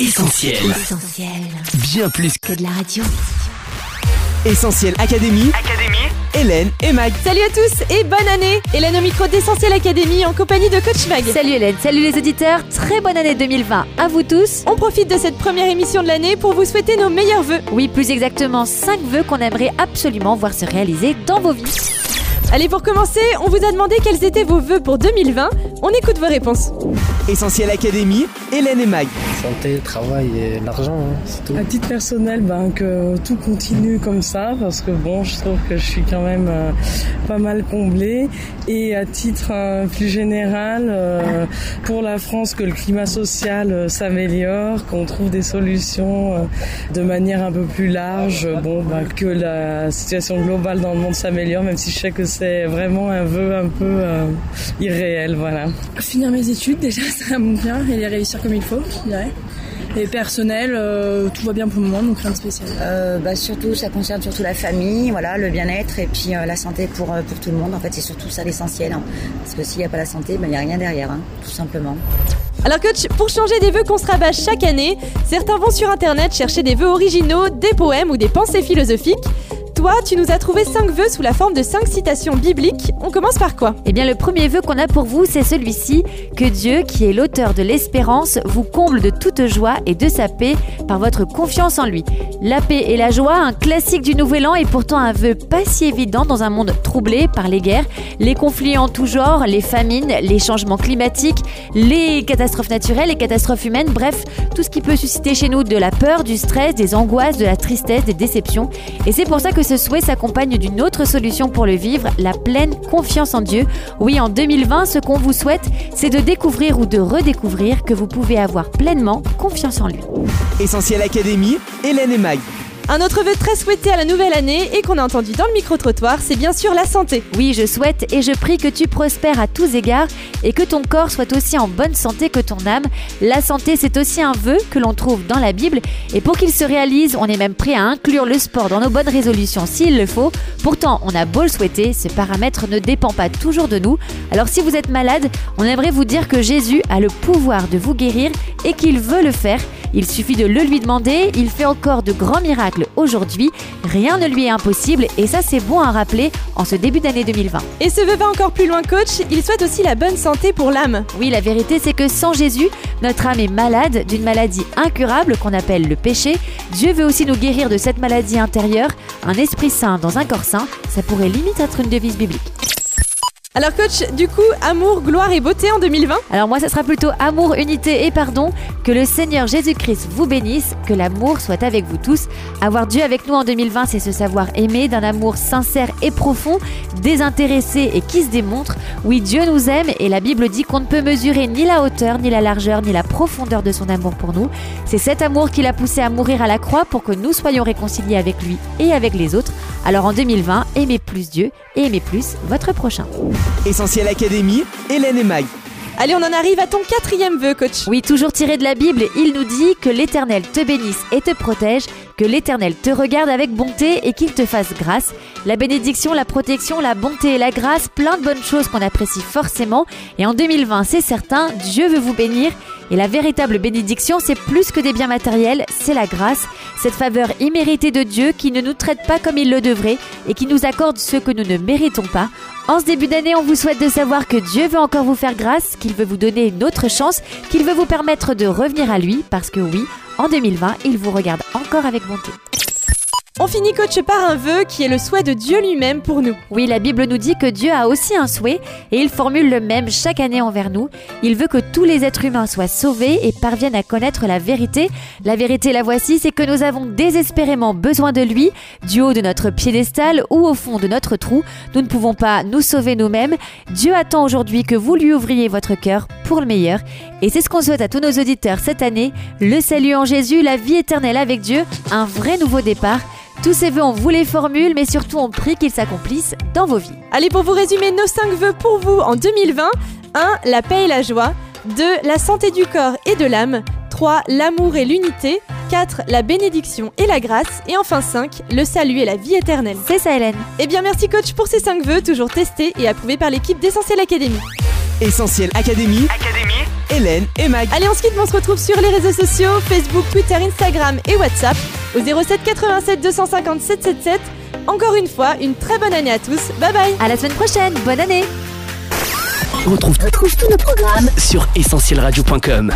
Essentiel. Essentiel. Bien plus Que de la radio. Essentiel Académie. Académie. Hélène et Mag. Salut à tous et bonne année Hélène au micro d'Essentiel Académie en compagnie de Coach Mag. Salut Hélène, salut les auditeurs, très bonne année 2020 à vous tous. On profite de cette première émission de l'année pour vous souhaiter nos meilleurs vœux. Oui, plus exactement 5 vœux qu'on aimerait absolument voir se réaliser dans vos vies. Allez, pour commencer, on vous a demandé quels étaient vos vœux pour 2020. On écoute vos réponses. Essentiel Académie. Hélène et Mag. Santé, travail et l'argent, hein, c'est tout. À titre personnel, ben, que tout continue comme ça, parce que bon, je trouve que je suis quand même euh, pas mal comblée. Et à titre euh, plus général, euh, pour la France, que le climat social euh, s'améliore, qu'on trouve des solutions euh, de manière un peu plus large, bon, ben, que la situation globale dans le monde s'améliore, même si je sais que c'est vraiment un vœu un peu euh, irréel, voilà. finir mes études déjà ça va bien et les réussir comme il faut je dirais et personnel euh, tout va bien pour le moment donc rien de spécial Euh, bah, surtout, ça concerne surtout la famille, voilà, le bien-être et puis euh, la santé pour, euh, pour tout le monde. En fait, c'est surtout ça l'essentiel. hein. Parce que s'il n'y a pas la santé, bah, il n'y a rien derrière, hein, tout simplement. Alors coach, pour changer des vœux qu'on se rabâche chaque année, certains vont sur internet chercher des vœux originaux, des poèmes ou des pensées philosophiques. Toi, tu nous as trouvé 5 vœux sous la forme de 5 citations bibliques. On commence par quoi? Eh bien, le premier vœu qu'on a pour vous, c'est celui-ci que Dieu, qui est l'auteur de l'espérance, vous comble de toute joie et de sa paix par votre confiance en lui. La paix et la joie, un classique du Nouvel An et pourtant un vœu pas si évident dans un monde troublé par les guerres, les conflits en tout genre, les famines, les changements climatiques, les catastrophes naturelles, les catastrophes humaines, bref, tout ce qui peut susciter chez nous de la peur, du stress, des angoisses, de la tristesse, des déceptions. Et c'est pour ça que ce souhait s'accompagne d'une autre solution pour le vivre, la pleine confiance en Dieu. Oui, en 2020, ce qu'on vous souhaite, c'est de découvrir ou de redécouvrir que vous pouvez avoir pleinement confiance en lui. Essentiel Académie. Hélène et Mag. Un autre vœu très souhaité à la nouvelle année et qu'on a entendu dans le micro-trottoir, c'est bien sûr la santé. Oui, je souhaite et je prie que tu prospères à tous égards et que ton corps soit aussi en bonne santé que ton âme. La santé, c'est aussi un vœu que l'on trouve dans la Bible et pour qu'il se réalise, on est même prêt à inclure le sport dans nos bonnes résolutions s'il le faut. Pourtant, on a beau le souhaiter, ce paramètre ne dépend pas toujours de nous. Alors si vous êtes malade, on aimerait vous dire que Jésus a le pouvoir de vous guérir et qu'il veut le faire. Il suffit de le lui demander, il fait encore de grands miracles aujourd'hui, rien ne lui est impossible et ça c'est bon à rappeler en ce début d'année 2020. Et ce vœu va encore plus loin coach, il souhaite aussi la bonne santé pour l'âme. Oui, la vérité c'est que sans Jésus, notre âme est malade d'une maladie incurable qu'on appelle le péché. Dieu veut aussi nous guérir de cette maladie intérieure, un esprit saint dans un corps saint, ça pourrait limite être une devise biblique. Alors coach, du coup, amour, gloire et beauté en 2020 Alors moi, ça sera plutôt amour, unité et pardon. Que le Seigneur Jésus-Christ vous bénisse, que l'amour soit avec vous tous. Avoir Dieu avec nous en 2020, c'est se savoir aimer d'un amour sincère et profond, désintéressé et qui se démontre. Oui, Dieu nous aime et la Bible dit qu'on ne peut mesurer ni la hauteur, ni la largeur, ni la profondeur de son amour pour nous. C'est cet amour qui l'a poussé à mourir à la croix pour que nous soyons réconciliés avec lui et avec les autres. Alors en 2020, aimez plus Dieu et aimez plus votre prochain. Essentiel Académie. Hélène et Mag. Allez, on en arrive à ton quatrième vœu coach. Oui, toujours tiré de la Bible, il nous dit que l'Éternel te bénisse et te protège, que l'Éternel te regarde avec bonté et qu'il te fasse grâce. La bénédiction, la protection, la bonté et la grâce, plein de bonnes choses qu'on apprécie forcément. Et en 2020, c'est certain, Dieu veut vous bénir. Et la véritable bénédiction, c'est plus que des biens matériels, c'est la grâce, cette faveur imméritée de Dieu qui ne nous traite pas comme il le devrait et qui nous accorde ce que nous ne méritons pas. En ce début d'année, on vous souhaite de savoir que Dieu veut encore vous faire grâce, qu'il veut vous donner une autre chance, qu'il veut vous permettre de revenir à lui, parce que oui, en 2020, il vous regarde encore avec bonté. On finit coach par un vœu qui est le souhait de Dieu lui-même pour nous. Oui, la Bible nous dit que Dieu a aussi un souhait et il formule le même chaque année envers nous. Il veut que tous les êtres humains soient sauvés et parviennent à connaître la vérité. La vérité, la voici, c'est que nous avons désespérément besoin de lui, du haut de notre piédestal ou au fond de notre trou. Nous ne pouvons pas nous sauver nous-mêmes. Dieu attend aujourd'hui que vous lui ouvriez votre cœur pour le meilleur. Et c'est ce qu'on souhaite à tous nos auditeurs cette année. Le salut en Jésus, la vie éternelle avec Dieu, un vrai nouveau départ. Tous ces vœux, on vous les formule, mais surtout on prie qu'ils s'accomplissent dans vos vies. Allez, pour vous résumer nos 5 vœux pour vous en 2020 1. La paix et la joie 2. La santé du corps et de l'âme 3. L'amour et l'unité 4. La bénédiction et la grâce et enfin 5. Le salut et la vie éternelle. C'est ça, Hélène. Eh bien, merci coach pour ces 5 vœux, toujours testés et approuvés par l'équipe d'Essentiel Academy. Essentiel Académie. Académie. Hélène et Mag. Allez, on se quitte, mais on se retrouve sur les réseaux sociaux Facebook, Twitter, Instagram et WhatsApp au 07 87 250 777. Encore une fois, une très bonne année à tous. Bye bye. À la semaine prochaine, bonne année Retrouve, retrouve tous nos programmes sur essentielradio.com.